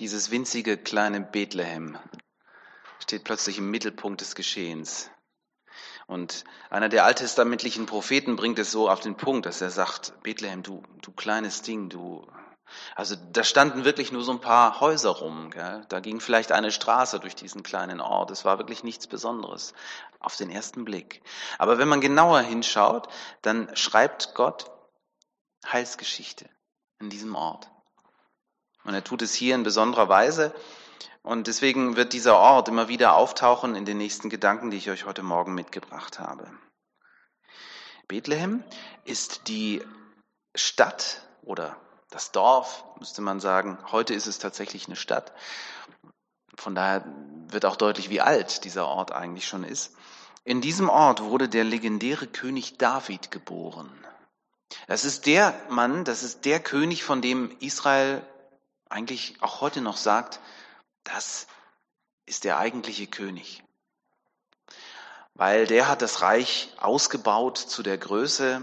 Dieses winzige kleine Bethlehem steht plötzlich im Mittelpunkt des Geschehens. Und einer der alttestamentlichen Propheten bringt es so auf den Punkt, dass er sagt, Bethlehem, du, du kleines Ding, du, also da standen wirklich nur so ein paar Häuser rum, gell? da ging vielleicht eine Straße durch diesen kleinen Ort, es war wirklich nichts Besonderes auf den ersten Blick. Aber wenn man genauer hinschaut, dann schreibt Gott Heilsgeschichte in diesem Ort. Und er tut es hier in besonderer Weise. Und deswegen wird dieser Ort immer wieder auftauchen in den nächsten Gedanken, die ich euch heute Morgen mitgebracht habe. Bethlehem ist die Stadt oder das Dorf, müsste man sagen. Heute ist es tatsächlich eine Stadt. Von daher wird auch deutlich, wie alt dieser Ort eigentlich schon ist. In diesem Ort wurde der legendäre König David geboren. Das ist der Mann, das ist der König, von dem Israel eigentlich auch heute noch sagt, das ist der eigentliche König. Weil der hat das Reich ausgebaut zu der Größe,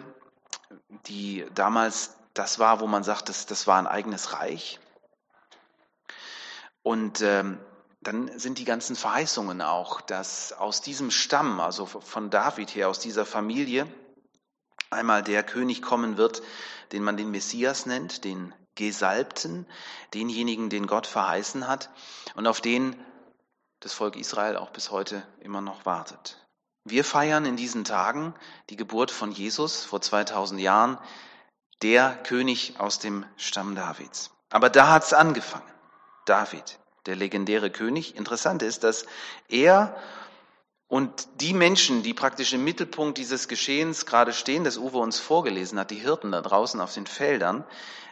die damals das war, wo man sagt, das, das war ein eigenes Reich. Und ähm, dann sind die ganzen Verheißungen auch, dass aus diesem Stamm, also von David her, aus dieser Familie, einmal der König kommen wird, den man den Messias nennt, den Gesalbten, denjenigen, den Gott verheißen hat und auf den das Volk Israel auch bis heute immer noch wartet. Wir feiern in diesen Tagen die Geburt von Jesus vor 2000 Jahren, der König aus dem Stamm Davids. Aber da hat's angefangen. David, der legendäre König. Interessant ist, dass er und die Menschen, die praktisch im Mittelpunkt dieses Geschehens gerade stehen, das Uwe uns vorgelesen hat, die Hirten da draußen auf den Feldern,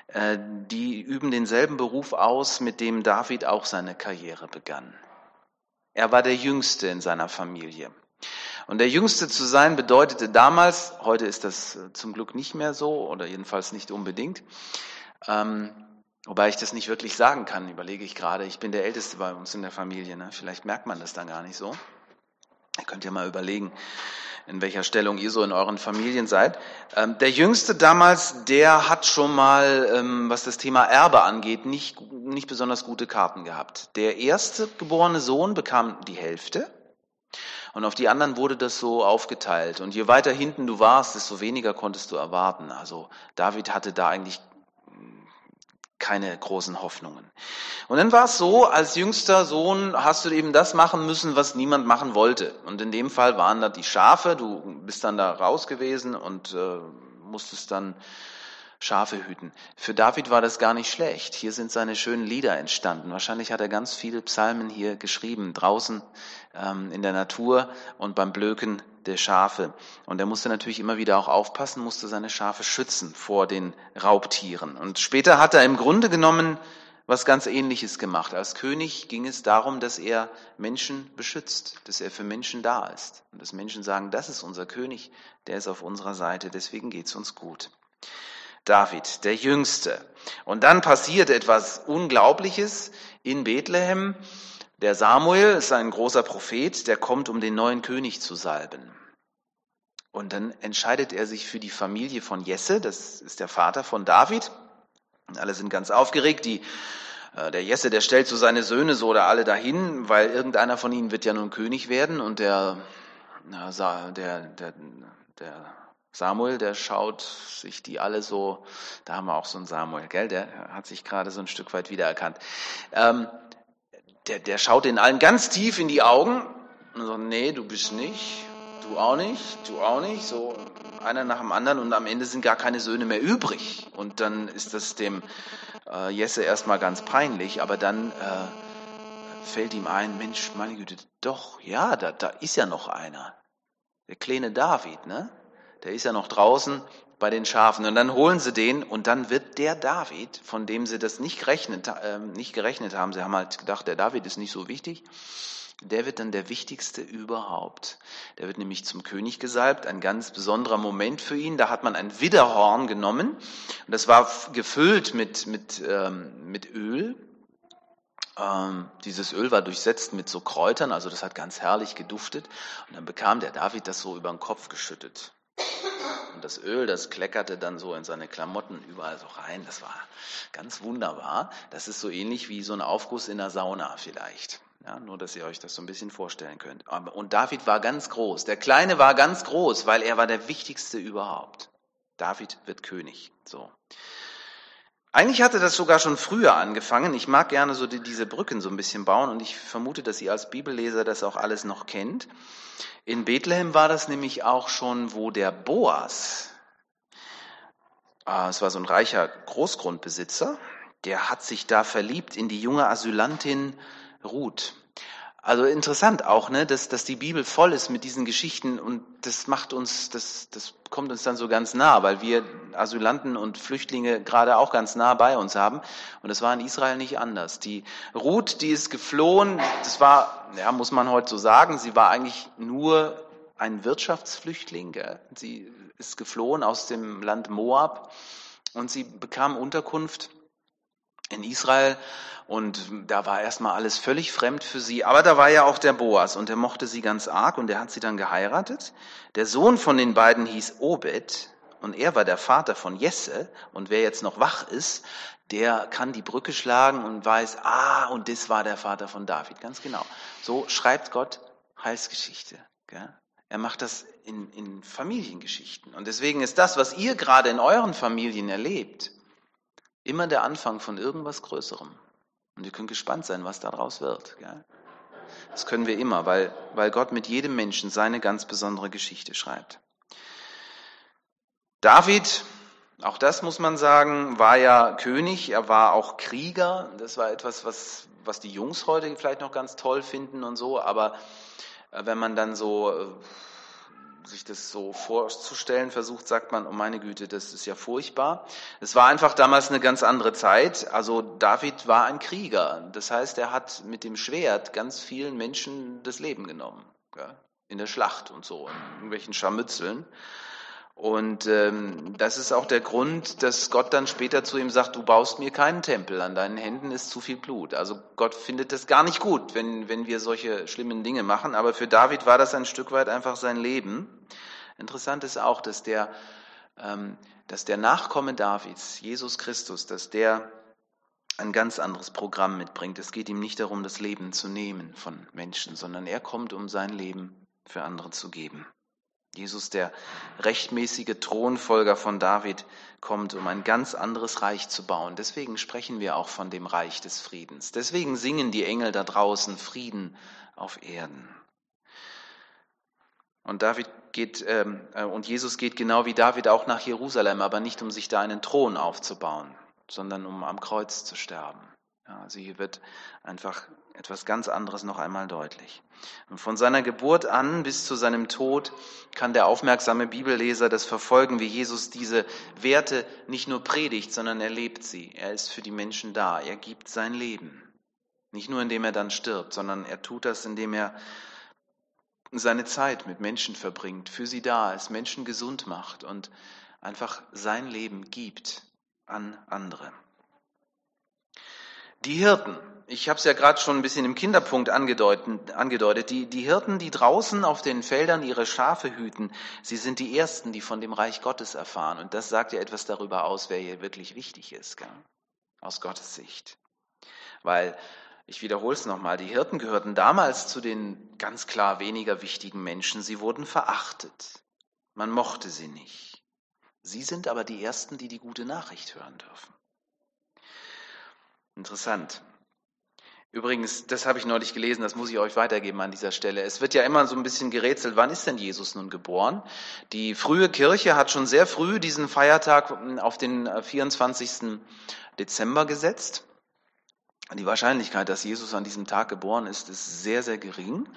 äh, die üben denselben Beruf aus, mit dem David auch seine Karriere begann. Er war der Jüngste in seiner Familie. Und der Jüngste zu sein bedeutete damals, heute ist das äh, zum Glück nicht mehr so oder jedenfalls nicht unbedingt, ähm, wobei ich das nicht wirklich sagen kann, überlege ich gerade. Ich bin der Älteste bei uns in der Familie, ne? vielleicht merkt man das dann gar nicht so. Ihr könnt ja mal überlegen, in welcher Stellung ihr so in euren Familien seid. Ähm, der Jüngste damals, der hat schon mal, ähm, was das Thema Erbe angeht, nicht, nicht besonders gute Karten gehabt. Der erste geborene Sohn bekam die Hälfte und auf die anderen wurde das so aufgeteilt. Und je weiter hinten du warst, desto weniger konntest du erwarten. Also David hatte da eigentlich keine großen Hoffnungen. Und dann war es so, als jüngster Sohn hast du eben das machen müssen, was niemand machen wollte. Und in dem Fall waren da die Schafe, du bist dann da raus gewesen und äh, musstest dann Schafe hüten. Für David war das gar nicht schlecht. Hier sind seine schönen Lieder entstanden. Wahrscheinlich hat er ganz viele Psalmen hier geschrieben, draußen ähm, in der Natur und beim Blöken der Schafe. Und er musste natürlich immer wieder auch aufpassen, musste seine Schafe schützen vor den Raubtieren. Und später hat er im Grunde genommen was ganz Ähnliches gemacht. Als König ging es darum, dass er Menschen beschützt, dass er für Menschen da ist. Und dass Menschen sagen, das ist unser König, der ist auf unserer Seite, deswegen geht's uns gut. David, der Jüngste. Und dann passiert etwas Unglaubliches in Bethlehem. Der Samuel ist ein großer Prophet, der kommt, um den neuen König zu salben. Und dann entscheidet er sich für die Familie von Jesse, das ist der Vater von David. Und alle sind ganz aufgeregt. Die, äh, der Jesse, der stellt so seine Söhne so oder alle dahin, weil irgendeiner von ihnen wird ja nun König werden. Und der, der, der, der Samuel, der schaut sich die alle so, da haben wir auch so einen Samuel, gell, der hat sich gerade so ein Stück weit wiedererkannt. Ähm, der, der schaut den allen ganz tief in die Augen und sagt, nee, du bist nicht, du auch nicht, du auch nicht, so einer nach dem anderen und am Ende sind gar keine Söhne mehr übrig. Und dann ist das dem äh, Jesse erstmal ganz peinlich, aber dann äh, fällt ihm ein, Mensch, meine Güte, doch, ja, da, da ist ja noch einer. Der kleine David, ne? der ist ja noch draußen bei den Schafen. Und dann holen sie den und dann wird der David, von dem sie das nicht gerechnet, äh, nicht gerechnet haben, sie haben halt gedacht, der David ist nicht so wichtig, der wird dann der wichtigste überhaupt. Der wird nämlich zum König gesalbt, ein ganz besonderer Moment für ihn. Da hat man ein Widderhorn genommen und das war gefüllt mit, mit, ähm, mit Öl. Ähm, dieses Öl war durchsetzt mit so Kräutern, also das hat ganz herrlich geduftet. Und dann bekam der David das so über den Kopf geschüttet. Und das Öl, das kleckerte dann so in seine Klamotten überall so rein. Das war ganz wunderbar. Das ist so ähnlich wie so ein Aufguss in der Sauna vielleicht. Ja, nur, dass ihr euch das so ein bisschen vorstellen könnt. Und David war ganz groß. Der Kleine war ganz groß, weil er war der Wichtigste überhaupt. David wird König. So. Eigentlich hatte das sogar schon früher angefangen. Ich mag gerne so die, diese Brücken so ein bisschen bauen und ich vermute, dass ihr als Bibelleser das auch alles noch kennt. In Bethlehem war das nämlich auch schon, wo der Boas, äh, es war so ein reicher Großgrundbesitzer, der hat sich da verliebt in die junge Asylantin Ruth. Also interessant auch, ne, dass, dass die Bibel voll ist mit diesen Geschichten und das macht uns, das, das kommt uns dann so ganz nah, weil wir Asylanten und Flüchtlinge gerade auch ganz nah bei uns haben. Und das war in Israel nicht anders. Die Ruth, die ist geflohen, das war, ja, muss man heute so sagen, sie war eigentlich nur ein Wirtschaftsflüchtling. Gell? Sie ist geflohen aus dem Land Moab und sie bekam Unterkunft in Israel und da war erstmal alles völlig fremd für sie. Aber da war ja auch der Boas und der mochte sie ganz arg und der hat sie dann geheiratet. Der Sohn von den beiden hieß Obed und er war der Vater von Jesse. Und wer jetzt noch wach ist, der kann die Brücke schlagen und weiß, ah, und das war der Vater von David. Ganz genau. So schreibt Gott Heilsgeschichte. Gell? Er macht das in, in Familiengeschichten. Und deswegen ist das, was ihr gerade in euren Familien erlebt, immer der Anfang von irgendwas Größerem. Und ihr könnt gespannt sein, was daraus wird. Gell? Das können wir immer, weil, weil Gott mit jedem Menschen seine ganz besondere Geschichte schreibt. David, auch das muss man sagen, war ja König, er war auch Krieger. Das war etwas, was, was die Jungs heute vielleicht noch ganz toll finden und so, aber äh, wenn man dann so äh, sich das so vorzustellen versucht, sagt man, oh meine Güte, das ist ja furchtbar. Es war einfach damals eine ganz andere Zeit. Also David war ein Krieger. Das heißt, er hat mit dem Schwert ganz vielen Menschen das Leben genommen. In der Schlacht und so, in irgendwelchen Scharmützeln. Und ähm, das ist auch der Grund, dass Gott dann später zu ihm sagt, du baust mir keinen Tempel, an deinen Händen ist zu viel Blut. Also Gott findet das gar nicht gut, wenn, wenn wir solche schlimmen Dinge machen. Aber für David war das ein Stück weit einfach sein Leben. Interessant ist auch, dass der, ähm, dass der Nachkomme Davids, Jesus Christus, dass der ein ganz anderes Programm mitbringt. Es geht ihm nicht darum, das Leben zu nehmen von Menschen, sondern er kommt, um sein Leben für andere zu geben. Jesus, der rechtmäßige Thronfolger von David, kommt, um ein ganz anderes Reich zu bauen. Deswegen sprechen wir auch von dem Reich des Friedens. Deswegen singen die Engel da draußen Frieden auf Erden. Und David geht ähm, äh, und Jesus geht genau wie David auch nach Jerusalem, aber nicht um sich da einen Thron aufzubauen, sondern um am Kreuz zu sterben. Ja, also hier wird einfach etwas ganz anderes noch einmal deutlich. Von seiner Geburt an bis zu seinem Tod kann der aufmerksame Bibelleser das verfolgen, wie Jesus diese Werte nicht nur predigt, sondern er lebt sie. Er ist für die Menschen da. Er gibt sein Leben. Nicht nur indem er dann stirbt, sondern er tut das, indem er seine Zeit mit Menschen verbringt, für sie da ist, Menschen gesund macht und einfach sein Leben gibt an andere. Die Hirten, ich habe es ja gerade schon ein bisschen im Kinderpunkt angedeutet, die, die Hirten, die draußen auf den Feldern ihre Schafe hüten, sie sind die Ersten, die von dem Reich Gottes erfahren. Und das sagt ja etwas darüber aus, wer hier wirklich wichtig ist, gell? aus Gottes Sicht. Weil, ich wiederhole es nochmal, die Hirten gehörten damals zu den ganz klar weniger wichtigen Menschen. Sie wurden verachtet. Man mochte sie nicht. Sie sind aber die Ersten, die die gute Nachricht hören dürfen. Interessant. Übrigens, das habe ich neulich gelesen, das muss ich euch weitergeben an dieser Stelle. Es wird ja immer so ein bisschen gerätselt, wann ist denn Jesus nun geboren? Die frühe Kirche hat schon sehr früh diesen Feiertag auf den 24. Dezember gesetzt. Die Wahrscheinlichkeit, dass Jesus an diesem Tag geboren ist, ist sehr, sehr gering.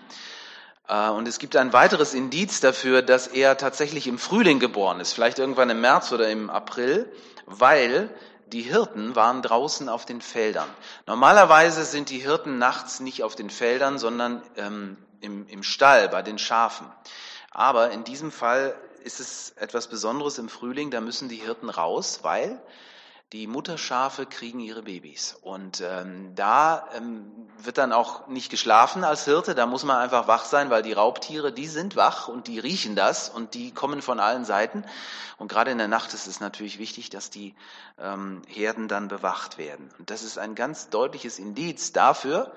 Äh, und es gibt ein weiteres Indiz dafür, dass er tatsächlich im Frühling geboren ist, vielleicht irgendwann im März oder im April, weil die Hirten waren draußen auf den Feldern. Normalerweise sind die Hirten nachts nicht auf den Feldern, sondern ähm, im, im Stall bei den Schafen. Aber in diesem Fall ist es etwas Besonderes im Frühling, da müssen die Hirten raus, weil die Mutterschafe kriegen ihre Babys. Und ähm, da ähm, wird dann auch nicht geschlafen als Hirte, da muss man einfach wach sein, weil die Raubtiere, die sind wach und die riechen das und die kommen von allen Seiten. Und gerade in der Nacht ist es natürlich wichtig, dass die ähm, Herden dann bewacht werden. Und das ist ein ganz deutliches Indiz dafür,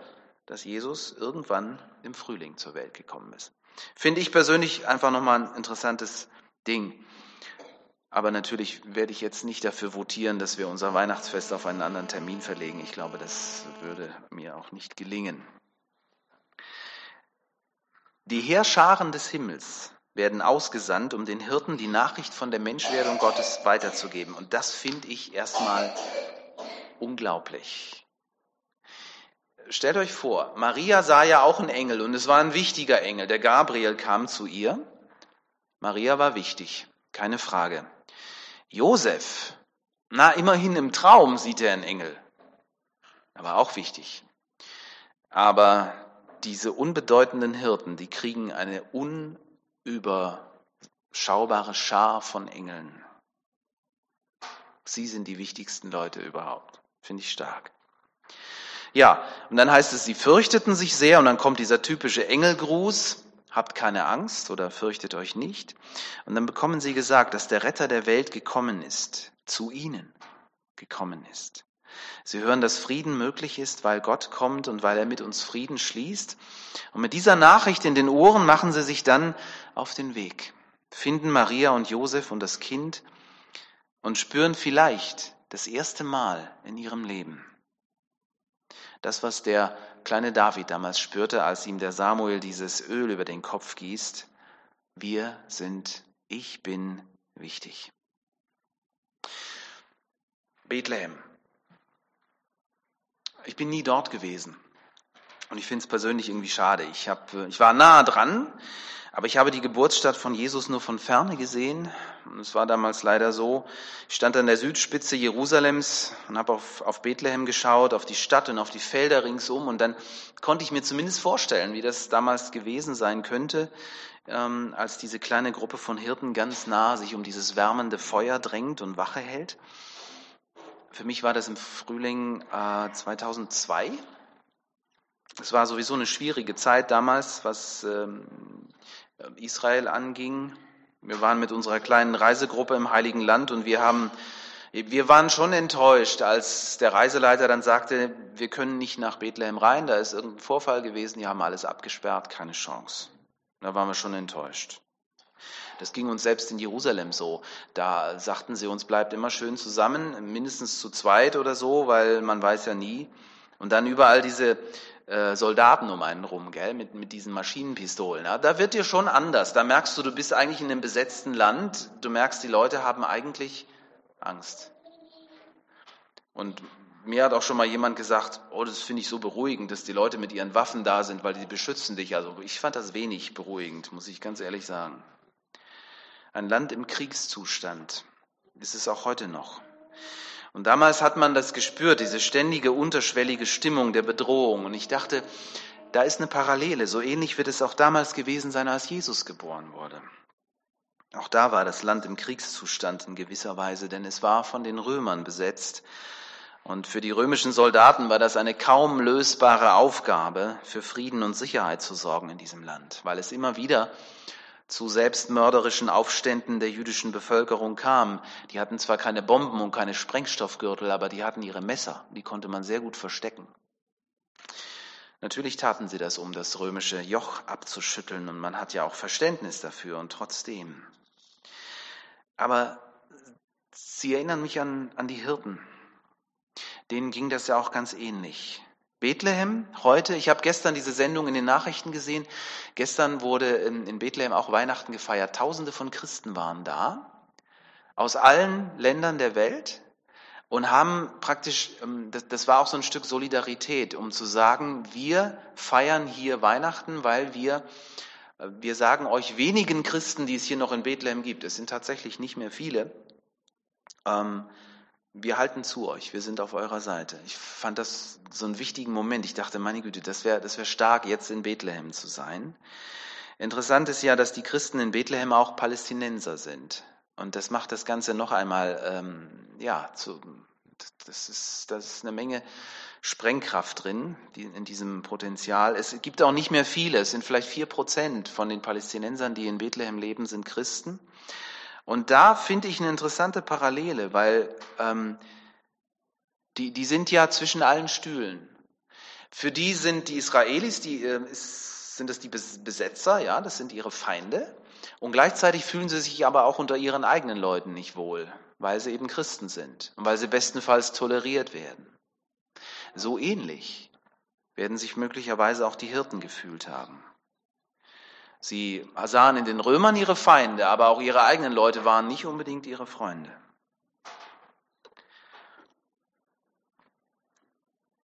dass Jesus irgendwann im Frühling zur Welt gekommen ist. Finde ich persönlich einfach nochmal ein interessantes Ding. Aber natürlich werde ich jetzt nicht dafür votieren, dass wir unser Weihnachtsfest auf einen anderen Termin verlegen. Ich glaube, das würde mir auch nicht gelingen. Die Heerscharen des Himmels werden ausgesandt, um den Hirten die Nachricht von der Menschwerdung Gottes weiterzugeben. Und das finde ich erstmal unglaublich. Stellt euch vor, Maria sah ja auch einen Engel und es war ein wichtiger Engel. Der Gabriel kam zu ihr. Maria war wichtig, keine Frage. Josef, na immerhin im Traum sieht er einen Engel. Aber auch wichtig. Aber diese unbedeutenden Hirten, die kriegen eine unüberschaubare Schar von Engeln. Sie sind die wichtigsten Leute überhaupt. Finde ich stark. Ja, und dann heißt es, sie fürchteten sich sehr und dann kommt dieser typische Engelgruß habt keine Angst oder fürchtet euch nicht. Und dann bekommen sie gesagt, dass der Retter der Welt gekommen ist, zu ihnen gekommen ist. Sie hören, dass Frieden möglich ist, weil Gott kommt und weil er mit uns Frieden schließt. Und mit dieser Nachricht in den Ohren machen sie sich dann auf den Weg, finden Maria und Josef und das Kind und spüren vielleicht das erste Mal in ihrem Leben das, was der kleine David damals spürte, als ihm der Samuel dieses Öl über den Kopf gießt. Wir sind, ich bin wichtig. Bethlehem. Ich bin nie dort gewesen. Und ich finde es persönlich irgendwie schade. Ich, hab, ich war nah dran, aber ich habe die Geburtsstadt von Jesus nur von ferne gesehen. Und es war damals leider so, ich stand an der Südspitze Jerusalems und habe auf, auf Bethlehem geschaut, auf die Stadt und auf die Felder ringsum. Und dann konnte ich mir zumindest vorstellen, wie das damals gewesen sein könnte, ähm, als diese kleine Gruppe von Hirten ganz nah sich um dieses wärmende Feuer drängt und Wache hält. Für mich war das im Frühling äh, 2002. Es war sowieso eine schwierige Zeit damals, was ähm, Israel anging. Wir waren mit unserer kleinen Reisegruppe im Heiligen Land und wir haben, wir waren schon enttäuscht, als der Reiseleiter dann sagte, wir können nicht nach Bethlehem rein, da ist irgendein Vorfall gewesen, die haben alles abgesperrt, keine Chance. Da waren wir schon enttäuscht. Das ging uns selbst in Jerusalem so. Da sagten sie uns, bleibt immer schön zusammen, mindestens zu zweit oder so, weil man weiß ja nie. Und dann überall diese äh, Soldaten um einen rum, gell, mit, mit diesen Maschinenpistolen. Ja, da wird dir schon anders. Da merkst du, du bist eigentlich in einem besetzten Land. Du merkst, die Leute haben eigentlich Angst. Und mir hat auch schon mal jemand gesagt, oh, das finde ich so beruhigend, dass die Leute mit ihren Waffen da sind, weil die beschützen dich. Also ich fand das wenig beruhigend, muss ich ganz ehrlich sagen. Ein Land im Kriegszustand ist es auch heute noch. Und damals hat man das gespürt, diese ständige unterschwellige Stimmung der Bedrohung. Und ich dachte, da ist eine Parallele. So ähnlich wird es auch damals gewesen sein, als Jesus geboren wurde. Auch da war das Land im Kriegszustand in gewisser Weise, denn es war von den Römern besetzt. Und für die römischen Soldaten war das eine kaum lösbare Aufgabe, für Frieden und Sicherheit zu sorgen in diesem Land, weil es immer wieder zu selbstmörderischen Aufständen der jüdischen Bevölkerung kam. Die hatten zwar keine Bomben und keine Sprengstoffgürtel, aber die hatten ihre Messer, die konnte man sehr gut verstecken. Natürlich taten sie das, um das römische Joch abzuschütteln, und man hat ja auch Verständnis dafür, und trotzdem. Aber sie erinnern mich an, an die Hirten. Denen ging das ja auch ganz ähnlich. Bethlehem heute, ich habe gestern diese Sendung in den Nachrichten gesehen, gestern wurde in Bethlehem auch Weihnachten gefeiert. Tausende von Christen waren da, aus allen Ländern der Welt und haben praktisch, ähm, das, war auch so ein Stück Solidarität, um zu sagen, wir feiern hier Weihnachten, weil wir, äh, wir sagen euch wenigen Christen, die es hier noch in Bethlehem gibt, es sind tatsächlich nicht mehr viele, ähm, wir halten zu euch, wir sind auf eurer Seite. Ich fand das so einen wichtigen Moment. Ich dachte, meine Güte, das wäre das wär stark, jetzt in Bethlehem zu sein. Interessant ist ja, dass die Christen in Bethlehem auch Palästinenser sind. Und das macht das Ganze noch einmal, ähm, ja, zu, das, ist, das ist eine Menge Sprengkraft drin, in diesem Potenzial. Es gibt auch nicht mehr viele, es sind vielleicht vier Prozent von den Palästinensern, die in Bethlehem leben, sind Christen. Und da finde ich eine interessante Parallele, weil ähm, die, die sind ja zwischen allen Stühlen. Für die sind die Israelis, die, äh, sind das die Besetzer, ja, das sind ihre Feinde. Und gleichzeitig fühlen sie sich aber auch unter ihren eigenen Leuten nicht wohl, weil sie eben Christen sind und weil sie bestenfalls toleriert werden. So ähnlich werden sich möglicherweise auch die Hirten gefühlt haben. Sie sahen in den Römern ihre Feinde, aber auch ihre eigenen Leute waren nicht unbedingt ihre Freunde.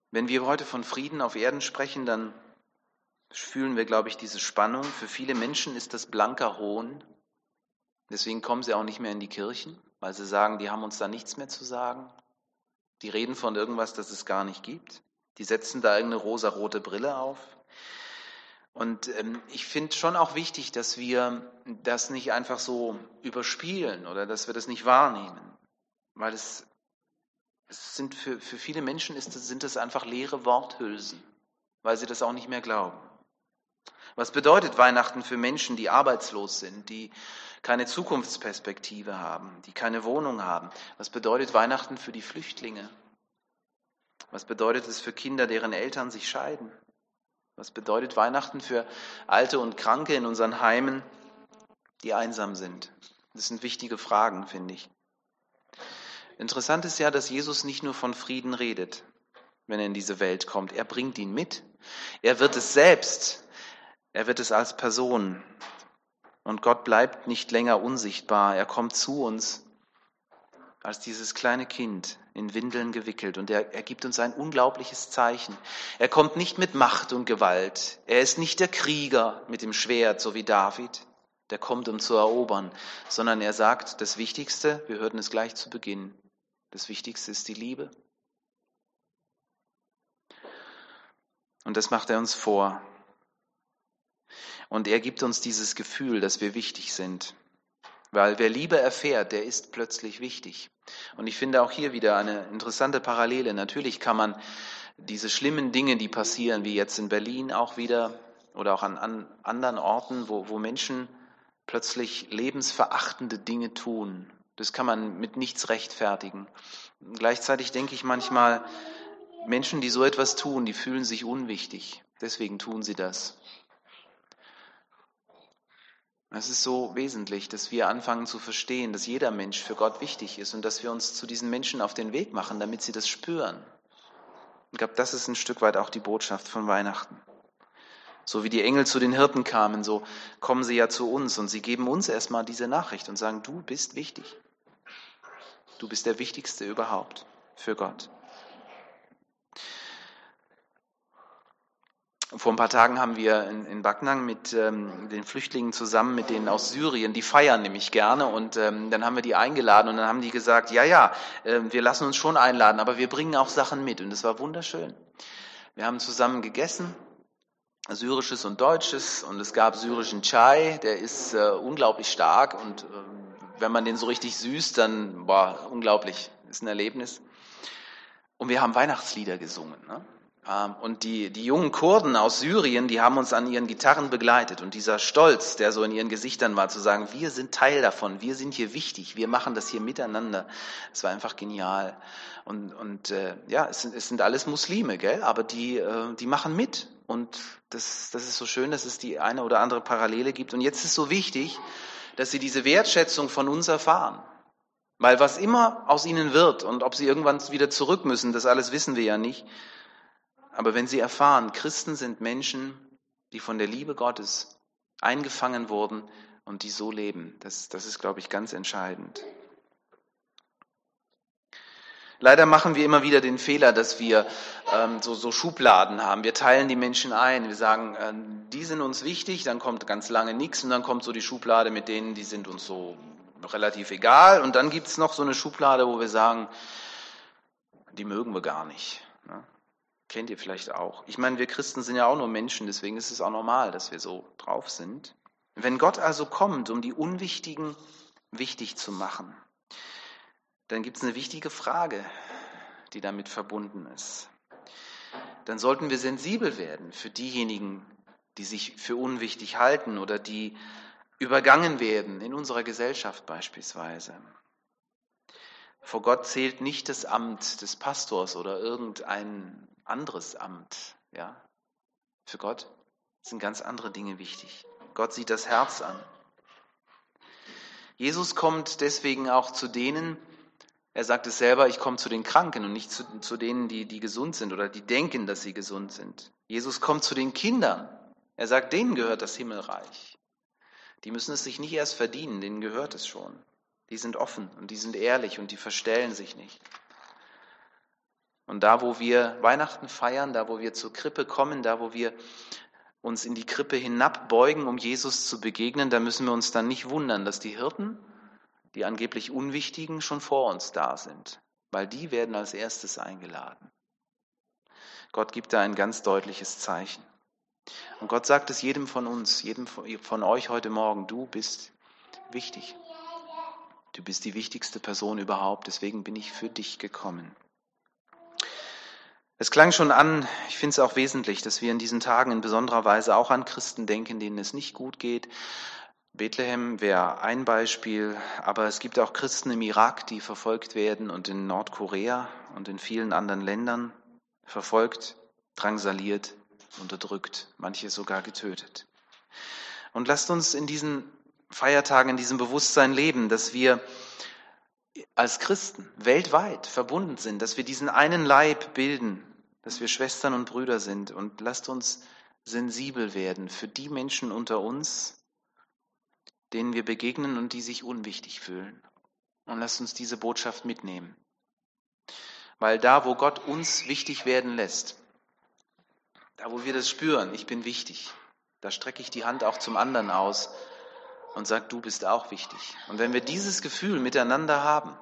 Wenn wir heute von Frieden auf Erden sprechen, dann fühlen wir, glaube ich, diese Spannung. Für viele Menschen ist das blanker Hohn. Deswegen kommen sie auch nicht mehr in die Kirchen, weil sie sagen, die haben uns da nichts mehr zu sagen. Die reden von irgendwas, das es gar nicht gibt. Die setzen da irgendeine rosarote Brille auf. Und ähm, ich finde schon auch wichtig, dass wir das nicht einfach so überspielen oder dass wir das nicht wahrnehmen. Weil es, es sind für, für viele Menschen ist, sind es einfach leere Worthülsen, weil sie das auch nicht mehr glauben. Was bedeutet Weihnachten für Menschen, die arbeitslos sind, die keine Zukunftsperspektive haben, die keine Wohnung haben? Was bedeutet Weihnachten für die Flüchtlinge? Was bedeutet es für Kinder, deren Eltern sich scheiden? Was bedeutet Weihnachten für Alte und Kranke in unseren Heimen, die einsam sind? Das sind wichtige Fragen, finde ich. Interessant ist ja, dass Jesus nicht nur von Frieden redet, wenn er in diese Welt kommt. Er bringt ihn mit. Er wird es selbst. Er wird es als Person. Und Gott bleibt nicht länger unsichtbar. Er kommt zu uns als dieses kleine Kind in Windeln gewickelt und er, er gibt uns ein unglaubliches Zeichen. Er kommt nicht mit Macht und Gewalt. Er ist nicht der Krieger mit dem Schwert, so wie David, der kommt, um zu erobern, sondern er sagt, das Wichtigste, wir hörten es gleich zu Beginn, das Wichtigste ist die Liebe. Und das macht er uns vor. Und er gibt uns dieses Gefühl, dass wir wichtig sind. Weil wer Liebe erfährt, der ist plötzlich wichtig. Und ich finde auch hier wieder eine interessante Parallele. Natürlich kann man diese schlimmen Dinge, die passieren, wie jetzt in Berlin auch wieder oder auch an, an anderen Orten, wo, wo Menschen plötzlich lebensverachtende Dinge tun, das kann man mit nichts rechtfertigen. Gleichzeitig denke ich manchmal, Menschen, die so etwas tun, die fühlen sich unwichtig. Deswegen tun sie das. Es ist so wesentlich, dass wir anfangen zu verstehen, dass jeder Mensch für Gott wichtig ist und dass wir uns zu diesen Menschen auf den Weg machen, damit sie das spüren. Ich glaube, das ist ein Stück weit auch die Botschaft von Weihnachten. So wie die Engel zu den Hirten kamen, so kommen sie ja zu uns und sie geben uns erstmal diese Nachricht und sagen, du bist wichtig. Du bist der Wichtigste überhaupt für Gott. Vor ein paar Tagen haben wir in, in Backnang mit ähm, den Flüchtlingen zusammen, mit denen aus Syrien, die feiern nämlich gerne und ähm, dann haben wir die eingeladen und dann haben die gesagt, ja, ja, äh, wir lassen uns schon einladen, aber wir bringen auch Sachen mit und es war wunderschön. Wir haben zusammen gegessen, syrisches und deutsches und es gab syrischen Chai, der ist äh, unglaublich stark und äh, wenn man den so richtig süßt, dann war unglaublich, ist ein Erlebnis. Und wir haben Weihnachtslieder gesungen. Ne? Ähm, und die, die jungen Kurden aus Syrien, die haben uns an ihren Gitarren begleitet. Und dieser Stolz, der so in ihren Gesichtern war, zu sagen, wir sind Teil davon, wir sind hier wichtig, wir machen das hier miteinander, das war einfach genial. Und, und äh, ja, es sind, es sind alles Muslime, gell? aber die, äh, die machen mit. Und das, das ist so schön, dass es die eine oder andere Parallele gibt. Und jetzt ist so wichtig, dass sie diese Wertschätzung von uns erfahren. Weil was immer aus ihnen wird und ob sie irgendwann wieder zurück müssen, das alles wissen wir ja nicht. Aber wenn sie erfahren, Christen sind Menschen, die von der Liebe Gottes eingefangen wurden und die so leben, das, das ist, glaube ich, ganz entscheidend. Leider machen wir immer wieder den Fehler, dass wir ähm, so, so Schubladen haben. Wir teilen die Menschen ein. Wir sagen, äh, die sind uns wichtig, dann kommt ganz lange nichts und dann kommt so die Schublade mit denen, die sind uns so relativ egal. Und dann gibt es noch so eine Schublade, wo wir sagen, die mögen wir gar nicht. Kennt ihr vielleicht auch. Ich meine, wir Christen sind ja auch nur Menschen, deswegen ist es auch normal, dass wir so drauf sind. Wenn Gott also kommt, um die Unwichtigen wichtig zu machen, dann gibt es eine wichtige Frage, die damit verbunden ist. dann sollten wir sensibel werden für diejenigen, die sich für unwichtig halten oder die übergangen werden, in unserer Gesellschaft beispielsweise. Vor Gott zählt nicht das Amt des Pastors oder irgendein anderes Amt. Ja? Für Gott sind ganz andere Dinge wichtig. Gott sieht das Herz an. Jesus kommt deswegen auch zu denen, er sagt es selber, ich komme zu den Kranken und nicht zu, zu denen, die, die gesund sind oder die denken, dass sie gesund sind. Jesus kommt zu den Kindern. Er sagt, denen gehört das Himmelreich. Die müssen es sich nicht erst verdienen, denen gehört es schon. Die sind offen und die sind ehrlich und die verstellen sich nicht. Und da, wo wir Weihnachten feiern, da, wo wir zur Krippe kommen, da, wo wir uns in die Krippe hinabbeugen, um Jesus zu begegnen, da müssen wir uns dann nicht wundern, dass die Hirten, die angeblich Unwichtigen, schon vor uns da sind, weil die werden als erstes eingeladen. Gott gibt da ein ganz deutliches Zeichen. Und Gott sagt es jedem von uns, jedem von euch heute Morgen, du bist wichtig. Du bist die wichtigste Person überhaupt, deswegen bin ich für dich gekommen. Es klang schon an, ich finde es auch wesentlich, dass wir in diesen Tagen in besonderer Weise auch an Christen denken, denen es nicht gut geht. Bethlehem wäre ein Beispiel, aber es gibt auch Christen im Irak, die verfolgt werden und in Nordkorea und in vielen anderen Ländern verfolgt, drangsaliert, unterdrückt, manche sogar getötet. Und lasst uns in diesen Feiertagen, in diesem Bewusstsein leben, dass wir als Christen weltweit verbunden sind, dass wir diesen einen Leib bilden, dass wir Schwestern und Brüder sind und lasst uns sensibel werden für die Menschen unter uns, denen wir begegnen und die sich unwichtig fühlen. Und lasst uns diese Botschaft mitnehmen. Weil da, wo Gott uns wichtig werden lässt, da, wo wir das spüren, ich bin wichtig, da strecke ich die Hand auch zum anderen aus und sage, du bist auch wichtig. Und wenn wir dieses Gefühl miteinander haben,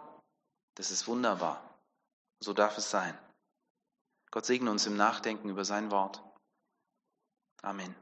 das ist wunderbar. So darf es sein. Gott segne uns im Nachdenken über sein Wort. Amen.